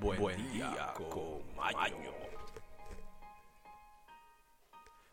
Buen, día, con Maño.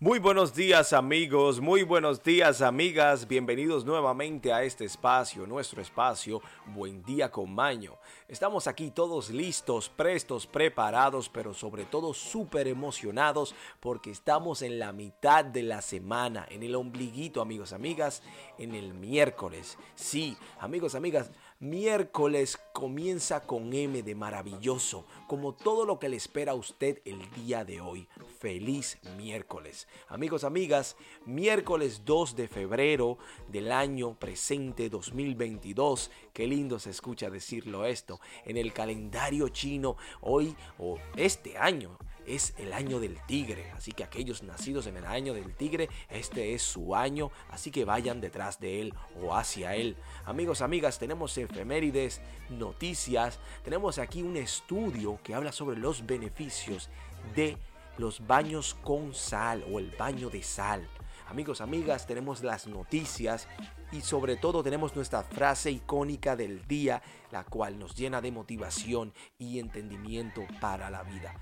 Muy buenos días amigos, muy buenos días amigas, bienvenidos nuevamente a este espacio, nuestro espacio, Buen día con Maño. Estamos aquí todos listos, prestos, preparados, pero sobre todo súper emocionados porque estamos en la mitad de la semana, en el ombliguito amigos, amigas, en el miércoles. Sí, amigos, amigas, Miércoles comienza con M de maravilloso, como todo lo que le espera a usted el día de hoy. Feliz miércoles. Amigos, amigas, miércoles 2 de febrero del año presente 2022. Qué lindo se escucha decirlo esto. En el calendario chino, hoy o este año es el año del tigre. Así que aquellos nacidos en el año del tigre, este es su año. Así que vayan detrás de él o hacia él. Amigos, amigas, tenemos efemérides, noticias. Tenemos aquí un estudio que habla sobre los beneficios de los baños con sal o el baño de sal. Amigos, amigas, tenemos las noticias y sobre todo tenemos nuestra frase icónica del día, la cual nos llena de motivación y entendimiento para la vida.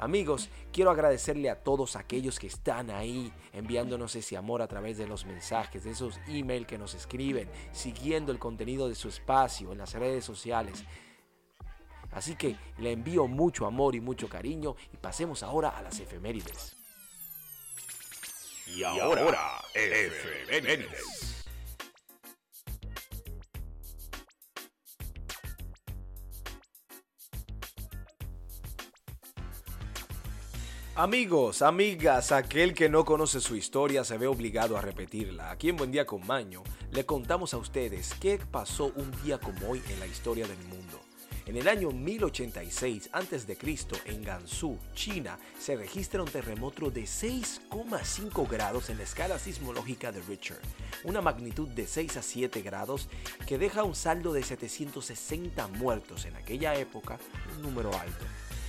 Amigos, quiero agradecerle a todos aquellos que están ahí enviándonos ese amor a través de los mensajes, de esos emails que nos escriben, siguiendo el contenido de su espacio en las redes sociales. Así que le envío mucho amor y mucho cariño y pasemos ahora a las efemérides. Y ahora, efemérides. Amigos, amigas, aquel que no conoce su historia se ve obligado a repetirla. Aquí en Buen Día con Maño le contamos a ustedes qué pasó un día como hoy en la historia del mundo. En el año 1086 a.C., en Gansu, China, se registra un terremoto de 6,5 grados en la escala sismológica de Richter, una magnitud de 6 a 7 grados que deja un saldo de 760 muertos en aquella época, un número alto.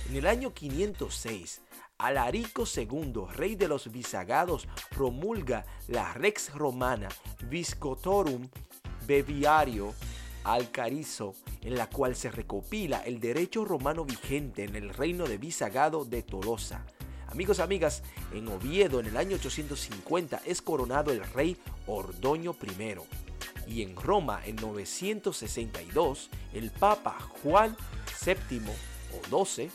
En el año 506, Alarico II, rey de los Visagados, promulga la Rex Romana Viscotorum Beviario Alcarizo, en la cual se recopila el derecho romano vigente en el reino de Visagado de Tolosa. Amigos, amigas, en Oviedo en el año 850 es coronado el rey Ordoño I. Y en Roma en 962 el Papa Juan VII o XII,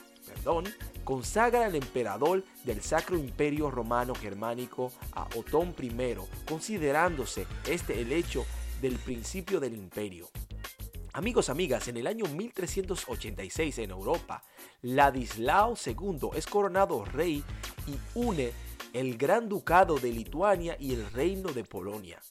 consagra al emperador del Sacro Imperio Romano Germánico a Otón I, considerándose este el hecho del principio del imperio. Amigos, amigas, en el año 1386 en Europa, Ladislao II es coronado rey y une el Gran Ducado de Lituania y el Reino de Polonia.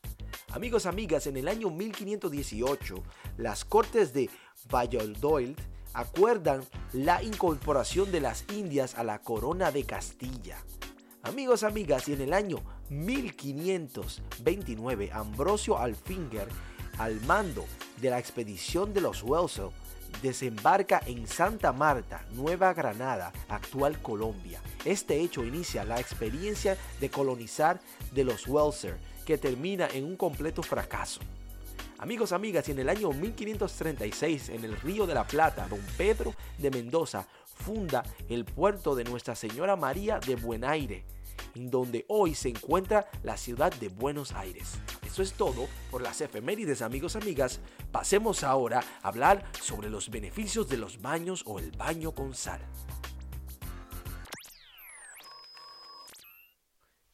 Amigos, amigas, en el año 1518, las Cortes de Valladolid acuerdan la incorporación de las Indias a la corona de Castilla. Amigos, amigas, y en el año 1529, Ambrosio Alfinger, al mando de la expedición de los Welser, desembarca en Santa Marta, Nueva Granada, actual Colombia. Este hecho inicia la experiencia de colonizar de los Welser, que termina en un completo fracaso. Amigos, amigas, y en el año 1536, en el Río de la Plata, don Pedro de Mendoza funda el puerto de Nuestra Señora María de Buenaire, en donde hoy se encuentra la ciudad de Buenos Aires. Eso es todo por las efemérides, amigos, amigas. Pasemos ahora a hablar sobre los beneficios de los baños o el baño con sal.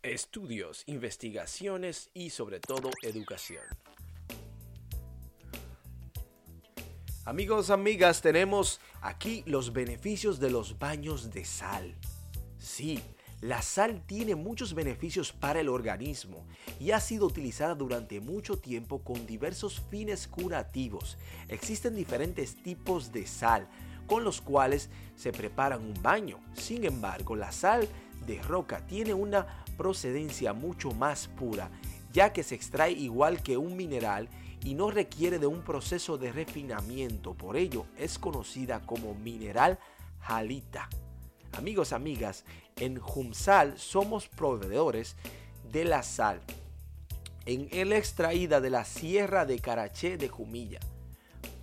Estudios, investigaciones y sobre todo educación. Amigos, amigas, tenemos aquí los beneficios de los baños de sal. Sí, la sal tiene muchos beneficios para el organismo y ha sido utilizada durante mucho tiempo con diversos fines curativos. Existen diferentes tipos de sal con los cuales se preparan un baño. Sin embargo, la sal de roca tiene una procedencia mucho más pura, ya que se extrae igual que un mineral y no requiere de un proceso de refinamiento, por ello es conocida como mineral halita. Amigos, amigas, en Jumsal somos proveedores de la sal. En el extraída de la sierra de Caraché de Jumilla.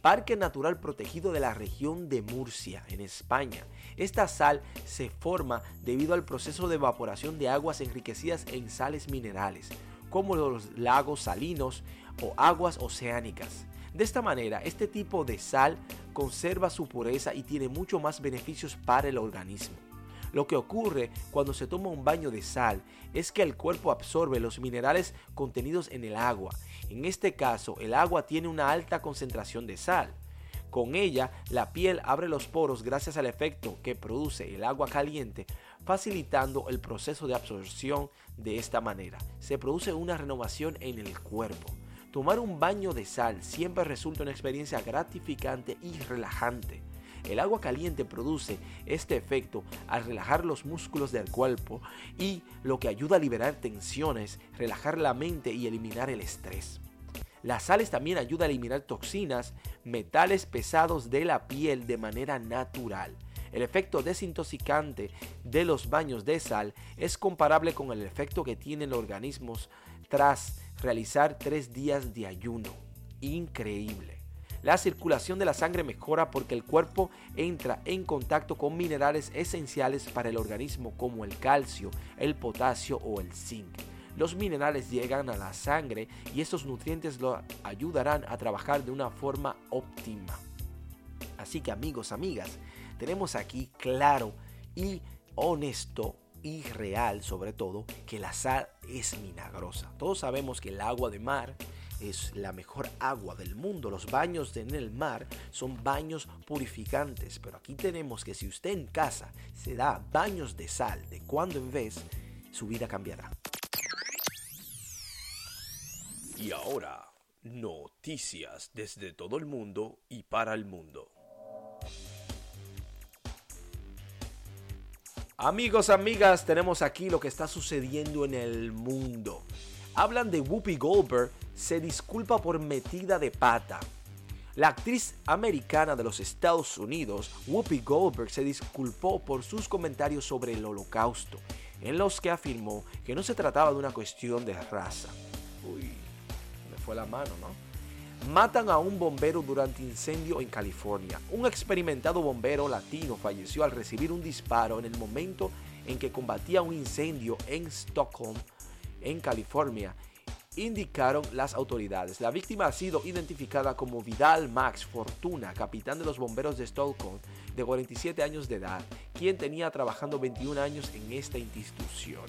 Parque Natural Protegido de la región de Murcia, en España. Esta sal se forma debido al proceso de evaporación de aguas enriquecidas en sales minerales, como los lagos salinos o aguas oceánicas. De esta manera, este tipo de sal conserva su pureza y tiene mucho más beneficios para el organismo. Lo que ocurre cuando se toma un baño de sal es que el cuerpo absorbe los minerales contenidos en el agua. En este caso, el agua tiene una alta concentración de sal. Con ella, la piel abre los poros gracias al efecto que produce el agua caliente, facilitando el proceso de absorción de esta manera. Se produce una renovación en el cuerpo. Tomar un baño de sal siempre resulta una experiencia gratificante y relajante. El agua caliente produce este efecto al relajar los músculos del cuerpo y lo que ayuda a liberar tensiones, relajar la mente y eliminar el estrés. Las sales también ayudan a eliminar toxinas, metales pesados de la piel de manera natural. El efecto desintoxicante de los baños de sal es comparable con el efecto que tienen los organismos tras realizar tres días de ayuno. Increíble. La circulación de la sangre mejora porque el cuerpo entra en contacto con minerales esenciales para el organismo como el calcio, el potasio o el zinc. Los minerales llegan a la sangre y estos nutrientes lo ayudarán a trabajar de una forma óptima. Así que amigos, amigas, tenemos aquí claro y honesto y real sobre todo que la sal es milagrosa. Todos sabemos que el agua de mar es la mejor agua del mundo. Los baños en el mar son baños purificantes, pero aquí tenemos que si usted en casa se da baños de sal de cuando en vez, su vida cambiará. Y ahora, noticias desde todo el mundo y para el mundo. Amigos, amigas, tenemos aquí lo que está sucediendo en el mundo. Hablan de Whoopi Goldberg se disculpa por metida de pata. La actriz americana de los Estados Unidos, Whoopi Goldberg, se disculpó por sus comentarios sobre el holocausto, en los que afirmó que no se trataba de una cuestión de raza. Uy, me fue la mano, ¿no? Matan a un bombero durante incendio en California. Un experimentado bombero latino falleció al recibir un disparo en el momento en que combatía un incendio en Stockholm, en California, indicaron las autoridades. La víctima ha sido identificada como Vidal Max Fortuna, capitán de los bomberos de Stockholm, de 47 años de edad, quien tenía trabajando 21 años en esta institución.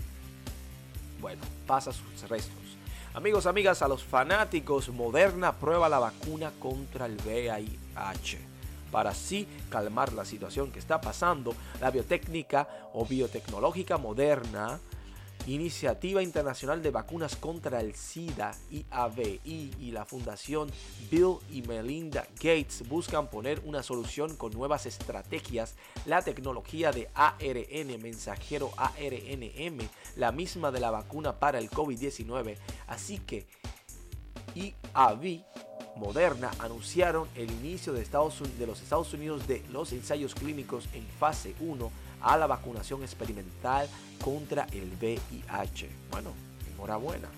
Bueno, pasa sus restos. Amigos, amigas, a los fanáticos, Moderna prueba la vacuna contra el VIH. Para así calmar la situación que está pasando, la biotécnica o biotecnológica moderna Iniciativa Internacional de Vacunas contra el SIDA, IAVI, y la Fundación Bill y Melinda Gates buscan poner una solución con nuevas estrategias. La tecnología de ARN, mensajero ARNM, la misma de la vacuna para el COVID-19. Así que IAVI Moderna anunciaron el inicio de, Estados, de los Estados Unidos de los ensayos clínicos en fase 1 a la vacunación experimental contra el VIH. Bueno, enhorabuena.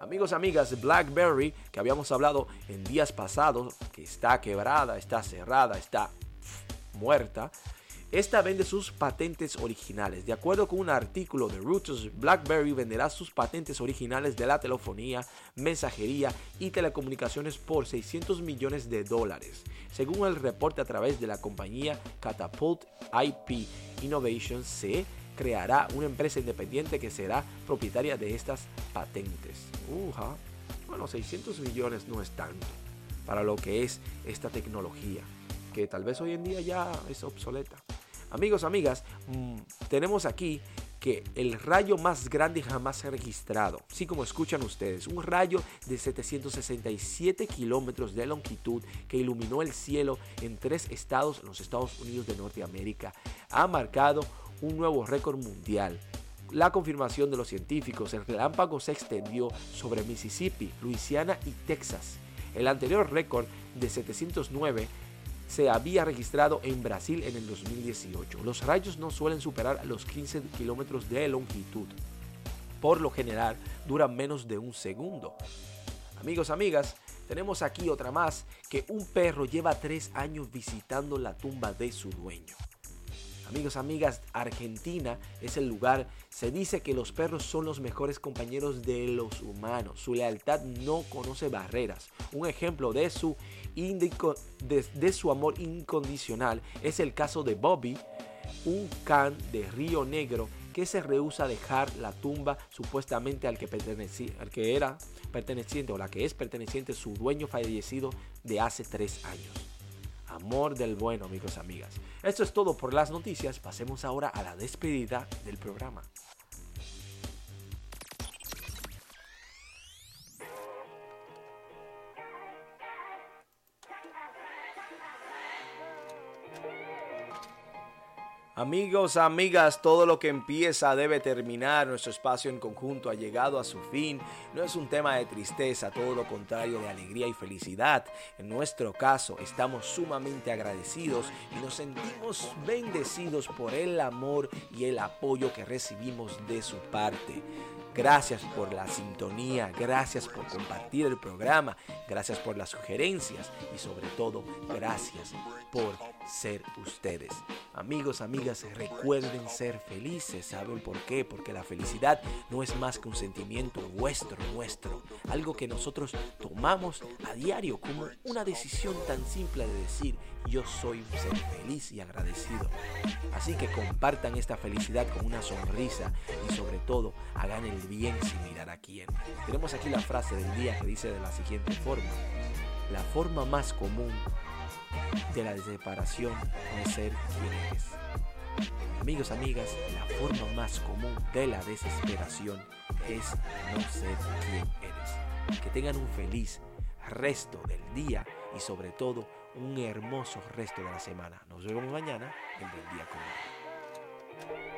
Amigos, amigas, BlackBerry, que habíamos hablado en días pasados, que está quebrada, está cerrada, está muerta, esta vende sus patentes originales. De acuerdo con un artículo de Reuters, BlackBerry venderá sus patentes originales de la telefonía, mensajería y telecomunicaciones por 600 millones de dólares, según el reporte a través de la compañía Catapult IP Innovation se creará una empresa independiente que será propietaria de estas patentes. Uja. Bueno, 600 millones no es tanto para lo que es esta tecnología, que tal vez hoy en día ya es obsoleta. Amigos, amigas, mm, tenemos aquí que el rayo más grande jamás registrado, sí como escuchan ustedes, un rayo de 767 kilómetros de longitud que iluminó el cielo en tres estados en los Estados Unidos de Norteamérica, ha marcado un nuevo récord mundial. La confirmación de los científicos, el relámpago se extendió sobre Mississippi, Luisiana y Texas. El anterior récord de 709 se había registrado en Brasil en el 2018. Los rayos no suelen superar los 15 kilómetros de longitud. Por lo general, duran menos de un segundo. Amigos, amigas, Tenemos aquí otra más, que un perro lleva tres años visitando la tumba de su dueño. Amigos, amigas, Argentina es el lugar. Se dice que los perros son los mejores compañeros de los humanos. Su lealtad no conoce barreras. Un ejemplo de su, de, su amor incondicional es el caso de Bobby, un can de Río Negro que se rehúsa a dejar la tumba supuestamente al que, pertenecía, al que era perteneciente o la que es perteneciente su dueño fallecido de hace tres años. Amor del bueno, amigos, amigas. Esto es todo por las noticias. Pasemos ahora a la despedida del programa. Amigos, amigas, todo lo que empieza debe terminar. Nuestro espacio en conjunto ha llegado a su fin. No es un tema de tristeza, todo lo contrario de alegría y felicidad. En nuestro caso, estamos sumamente agradecidos y nos sentimos bendecidos por el amor y el apoyo que recibimos de su parte. Gracias por la sintonía, gracias por compartir el programa, gracias por las sugerencias y sobre todo gracias por ser ustedes. Amigos, amigas, recuerden ser felices. ¿Saben por qué? Porque la felicidad no es más que un sentimiento vuestro, nuestro. Algo que nosotros tomamos a diario como una decisión tan simple de decir, yo soy un ser feliz y agradecido. Así que compartan esta felicidad con una sonrisa y sobre todo hagan el bien sin mirar a quién. Tenemos aquí la frase del día que dice de la siguiente forma. La forma más común de la separación de ser quien eres. Amigos, amigas, la forma más común de la desesperación es no ser quien eres. Que tengan un feliz resto del día y sobre todo un hermoso resto de la semana. Nos vemos mañana en Buen Día Conmigo.